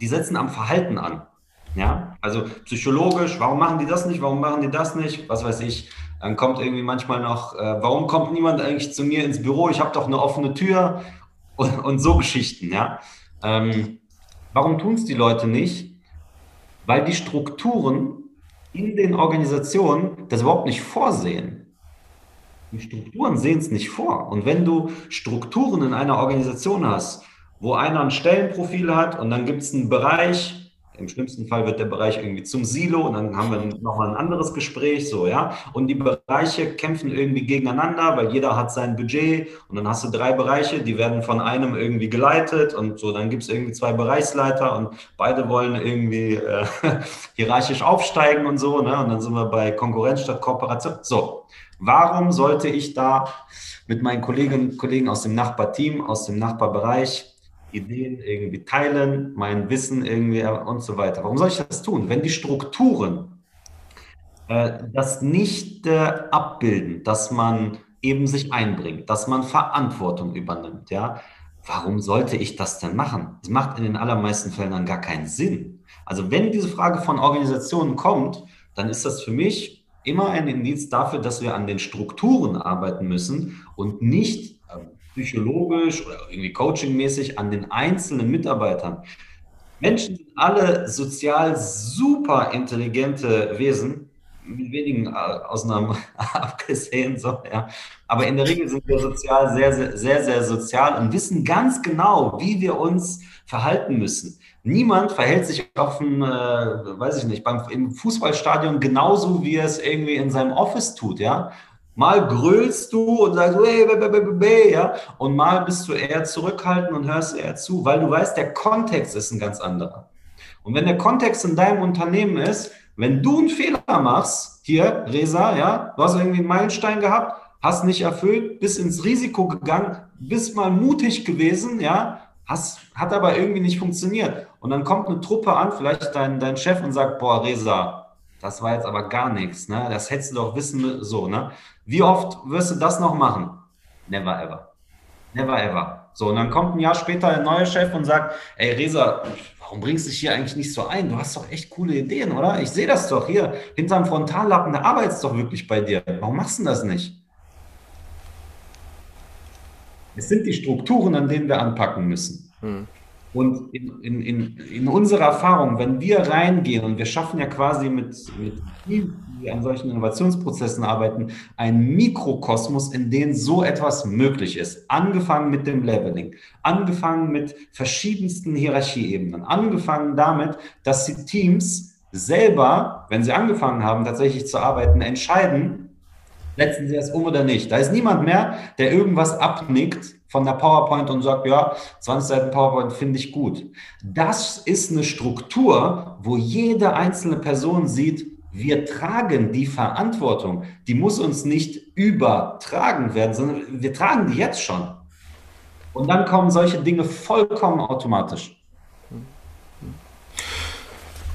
die setzen am Verhalten an. Ja, also psychologisch, warum machen die das nicht, warum machen die das nicht, was weiß ich. Dann kommt irgendwie manchmal noch, äh, warum kommt niemand eigentlich zu mir ins Büro, ich habe doch eine offene Tür und, und so Geschichten, ja. Ähm, Warum tun es die Leute nicht? Weil die Strukturen in den Organisationen das überhaupt nicht vorsehen. Die Strukturen sehen es nicht vor. Und wenn du Strukturen in einer Organisation hast, wo einer ein Stellenprofil hat und dann gibt es einen Bereich, im schlimmsten Fall wird der Bereich irgendwie zum Silo und dann haben wir nochmal ein anderes Gespräch, so, ja. Und die Bereiche kämpfen irgendwie gegeneinander, weil jeder hat sein Budget und dann hast du drei Bereiche, die werden von einem irgendwie geleitet und so, dann gibt es irgendwie zwei Bereichsleiter und beide wollen irgendwie äh, hierarchisch aufsteigen und so, ne. Und dann sind wir bei Konkurrenz statt Kooperation. So, warum sollte ich da mit meinen Kolleginnen und Kollegen aus dem Nachbarteam, aus dem Nachbarbereich Ideen irgendwie teilen, mein Wissen irgendwie und so weiter. Warum soll ich das tun? Wenn die Strukturen äh, das nicht äh, abbilden, dass man eben sich einbringt, dass man Verantwortung übernimmt, ja, warum sollte ich das denn machen? Das macht in den allermeisten Fällen dann gar keinen Sinn. Also wenn diese Frage von Organisationen kommt, dann ist das für mich immer ein Indiz dafür, dass wir an den Strukturen arbeiten müssen und nicht psychologisch oder irgendwie coachingmäßig an den einzelnen Mitarbeitern. Menschen sind alle sozial super intelligente Wesen, mit wenigen Ausnahmen abgesehen, so, ja. Aber in der Regel sind wir sozial sehr, sehr, sehr, sehr sozial und wissen ganz genau, wie wir uns verhalten müssen. Niemand verhält sich auf dem, äh, weiß ich nicht, beim, im Fußballstadion genauso, wie er es irgendwie in seinem Office tut, ja. Mal grölst du und sagst, hey, be, be, be, ja, und mal bist du eher zurückhaltend und hörst eher zu, weil du weißt, der Kontext ist ein ganz anderer. Und wenn der Kontext in deinem Unternehmen ist, wenn du einen Fehler machst, hier, Resa, ja, du hast irgendwie einen Meilenstein gehabt, hast nicht erfüllt, bist ins Risiko gegangen, bist mal mutig gewesen, ja, hast, hat aber irgendwie nicht funktioniert. Und dann kommt eine Truppe an, vielleicht dein, dein Chef und sagt, boah, Resa, das war jetzt aber gar nichts, ne? Das hättest du doch wissen, so, ne? Wie oft wirst du das noch machen? Never ever. Never ever. So, und dann kommt ein Jahr später ein neuer Chef und sagt, ey Resa, warum bringst du dich hier eigentlich nicht so ein? Du hast doch echt coole Ideen, oder? Ich sehe das doch hier. Hinterm Frontallappen, da arbeitest doch wirklich bei dir. Warum machst du das nicht? Es sind die Strukturen, an denen wir anpacken müssen. Hm. Und in, in, in, in unserer Erfahrung, wenn wir reingehen und wir schaffen ja quasi mit, mit die an solchen Innovationsprozessen arbeiten, einen Mikrokosmos, in dem so etwas möglich ist. Angefangen mit dem Leveling, angefangen mit verschiedensten Hierarchieebenen, angefangen damit, dass die Teams selber, wenn sie angefangen haben, tatsächlich zu arbeiten, entscheiden, setzen sie es um oder nicht. Da ist niemand mehr, der irgendwas abnickt von der PowerPoint und sagt, ja, 20 Seiten PowerPoint finde ich gut. Das ist eine Struktur, wo jede einzelne Person sieht, wir tragen die Verantwortung. Die muss uns nicht übertragen werden, sondern wir tragen die jetzt schon. Und dann kommen solche Dinge vollkommen automatisch.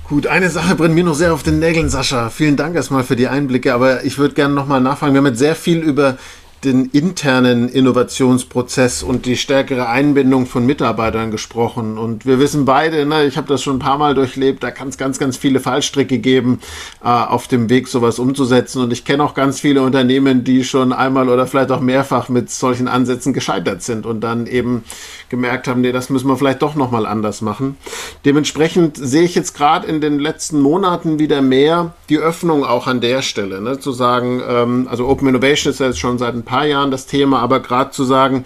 Gut, eine Sache brennt mir noch sehr auf den Nägeln, Sascha. Vielen Dank erstmal für die Einblicke, aber ich würde gerne nochmal nachfragen. Wir haben jetzt sehr viel über den internen Innovationsprozess und die stärkere Einbindung von Mitarbeitern gesprochen. Und wir wissen beide, ne, ich habe das schon ein paar Mal durchlebt, da kann es ganz, ganz viele Fallstricke geben, äh, auf dem Weg sowas umzusetzen. Und ich kenne auch ganz viele Unternehmen, die schon einmal oder vielleicht auch mehrfach mit solchen Ansätzen gescheitert sind und dann eben gemerkt haben, nee, das müssen wir vielleicht doch nochmal anders machen. Dementsprechend sehe ich jetzt gerade in den letzten Monaten wieder mehr die Öffnung auch an der Stelle, ne, zu sagen, ähm, also Open Innovation ist ja jetzt schon seit ein paar Jahren das Thema, aber gerade zu sagen,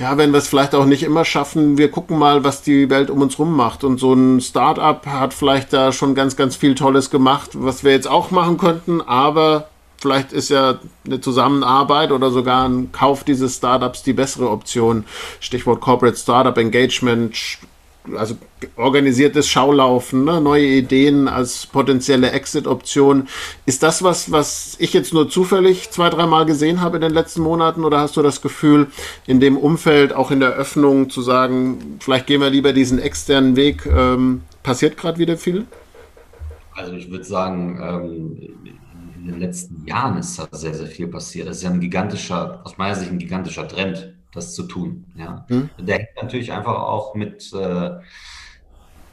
ja, wenn wir es vielleicht auch nicht immer schaffen, wir gucken mal, was die Welt um uns rum macht. Und so ein Startup hat vielleicht da schon ganz, ganz viel Tolles gemacht, was wir jetzt auch machen könnten, aber vielleicht ist ja eine Zusammenarbeit oder sogar ein Kauf dieses Startups die bessere Option. Stichwort Corporate Startup Engagement, also organisiertes Schaulaufen, ne? neue Ideen als potenzielle Exit-Option. Ist das was, was ich jetzt nur zufällig zwei, dreimal gesehen habe in den letzten Monaten oder hast du das Gefühl, in dem Umfeld, auch in der Öffnung zu sagen, vielleicht gehen wir lieber diesen externen Weg, ähm, passiert gerade wieder viel? Also ich würde sagen, ähm, in den letzten Jahren ist da sehr, sehr viel passiert. Das ist ja ein gigantischer, aus meiner Sicht ein gigantischer Trend das zu tun. Ja. Mhm. Der hängt natürlich einfach auch mit, äh,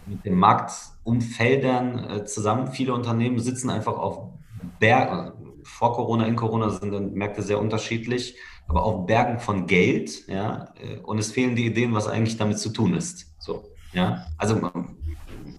mit den Marktumfeldern äh, zusammen. Viele Unternehmen sitzen einfach auf Bergen. Vor Corona, in Corona sind die Märkte sehr unterschiedlich, aber auf Bergen von Geld, ja, äh, und es fehlen die Ideen, was eigentlich damit zu tun ist. So, ja, also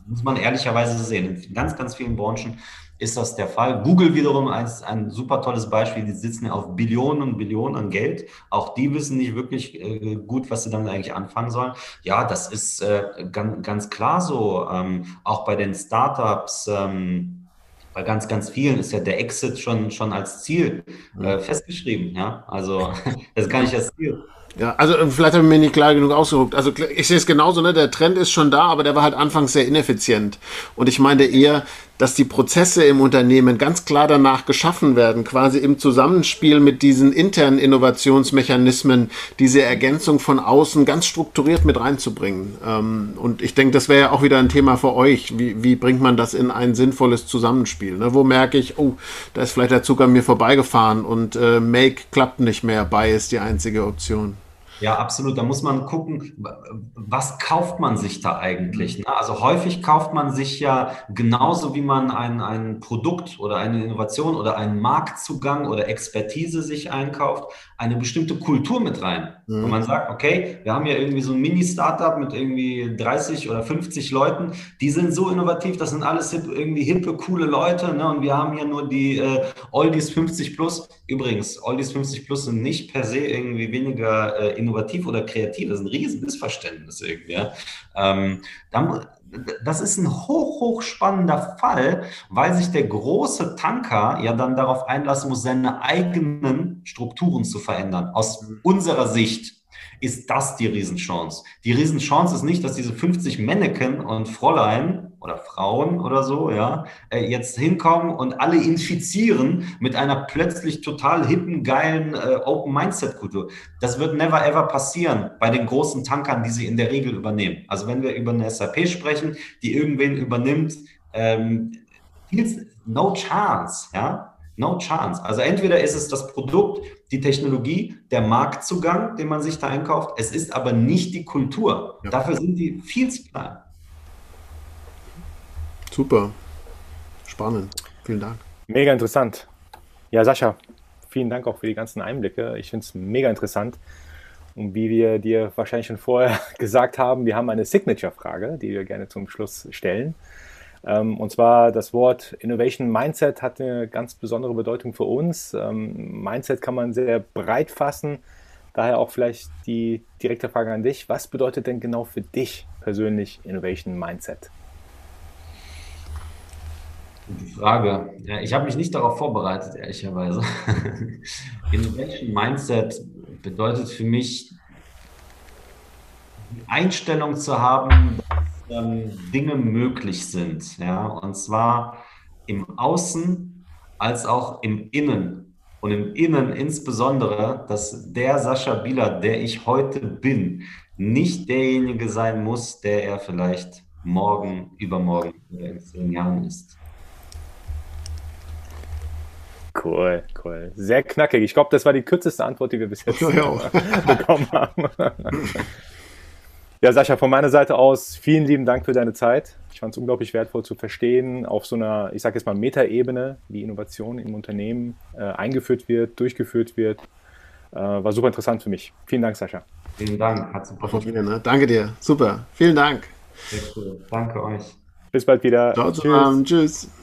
muss man ehrlicherweise sehen. In ganz, ganz vielen Branchen ist das der Fall. Google wiederum ist ein super tolles Beispiel. Die sitzen auf Billionen und Billionen an Geld. Auch die wissen nicht wirklich äh, gut, was sie damit eigentlich anfangen sollen. Ja, das ist äh, ganz, ganz klar so. Ähm, auch bei den Startups. Ähm, bei ganz, ganz vielen ist ja der Exit schon, schon als Ziel äh, festgeschrieben. Ja, also das ist gar nicht das Ziel. Ja, also vielleicht habe ich mir nicht klar genug ausgedrückt. Also ich sehe es genauso, ne? Der Trend ist schon da, aber der war halt anfangs sehr ineffizient. Und ich meinte eher, dass die Prozesse im Unternehmen ganz klar danach geschaffen werden, quasi im Zusammenspiel mit diesen internen Innovationsmechanismen, diese Ergänzung von außen ganz strukturiert mit reinzubringen. Ähm, und ich denke, das wäre ja auch wieder ein Thema für euch. Wie, wie bringt man das in ein sinnvolles Zusammenspiel? Ne? Wo merke ich, oh, da ist vielleicht der Zug an mir vorbeigefahren und äh, Make klappt nicht mehr, Buy ist die einzige Option. Ja, absolut. Da muss man gucken, was kauft man sich da eigentlich? Ne? Also häufig kauft man sich ja genauso wie man ein, ein Produkt oder eine Innovation oder einen Marktzugang oder Expertise sich einkauft, eine bestimmte Kultur mit rein. Mhm. Und man sagt, okay, wir haben ja irgendwie so ein Mini-Startup mit irgendwie 30 oder 50 Leuten, die sind so innovativ, das sind alles hip, irgendwie hippe, coole Leute. Ne? Und wir haben hier nur die äh, Oldies 50 Plus. Übrigens, Oldies 50 Plus sind nicht per se irgendwie weniger äh, innovativ oder kreativ. Das ist ein riesen Missverständnis irgendwie. Ja? Ähm, dann, das ist ein hoch, hoch spannender Fall, weil sich der große Tanker ja dann darauf einlassen muss, seine eigenen Strukturen zu verändern. Aus unserer Sicht ist das die Riesenchance. Die Riesenchance ist nicht, dass diese 50 Männchen und Fräulein oder Frauen oder so, ja, äh, jetzt hinkommen und alle infizieren mit einer plötzlich total hippen, geilen äh, Open Mindset Kultur. Das wird never ever passieren bei den großen Tankern, die sie in der Regel übernehmen. Also wenn wir über eine SAP sprechen, die irgendwen übernimmt, ähm, no chance, ja. No chance. Also entweder ist es das Produkt, die Technologie, der Marktzugang, den man sich da einkauft. Es ist aber nicht die Kultur. Ja. Dafür sind die viel zu klein. Super. Spannend. Vielen Dank. Mega interessant. Ja, Sascha, vielen Dank auch für die ganzen Einblicke. Ich finde es mega interessant. Und wie wir dir wahrscheinlich schon vorher gesagt haben, wir haben eine Signature-Frage, die wir gerne zum Schluss stellen. Ähm, und zwar das Wort Innovation Mindset hat eine ganz besondere Bedeutung für uns. Ähm, Mindset kann man sehr breit fassen. Daher auch vielleicht die direkte Frage an dich. Was bedeutet denn genau für dich persönlich Innovation Mindset? Die Frage. Ja, ich habe mich nicht darauf vorbereitet, ehrlicherweise. Innovation Mindset bedeutet für mich, die Einstellung zu haben, ähm, Dinge möglich sind. Ja? Und zwar im Außen als auch im Innen. Und im Innen insbesondere, dass der Sascha Bieler, der ich heute bin, nicht derjenige sein muss, der er vielleicht morgen, übermorgen oder in zehn Jahren ist. Cool, cool. Sehr knackig. Ich glaube, das war die kürzeste Antwort, die wir bis jetzt ja, bekommen haben. ja, Sascha, von meiner Seite aus vielen lieben Dank für deine Zeit. Ich fand es unglaublich wertvoll zu verstehen, auf so einer, ich sage jetzt mal, Metaebene, wie Innovation im Unternehmen äh, eingeführt wird, durchgeführt wird. Äh, war super interessant für mich. Vielen Dank, Sascha. Vielen Dank. Hat super Spaß ne? Danke dir. Super. Vielen Dank. Sehr cool. Danke euch. Bis bald wieder. Ciao zusammen. Tschüss. Tschüss.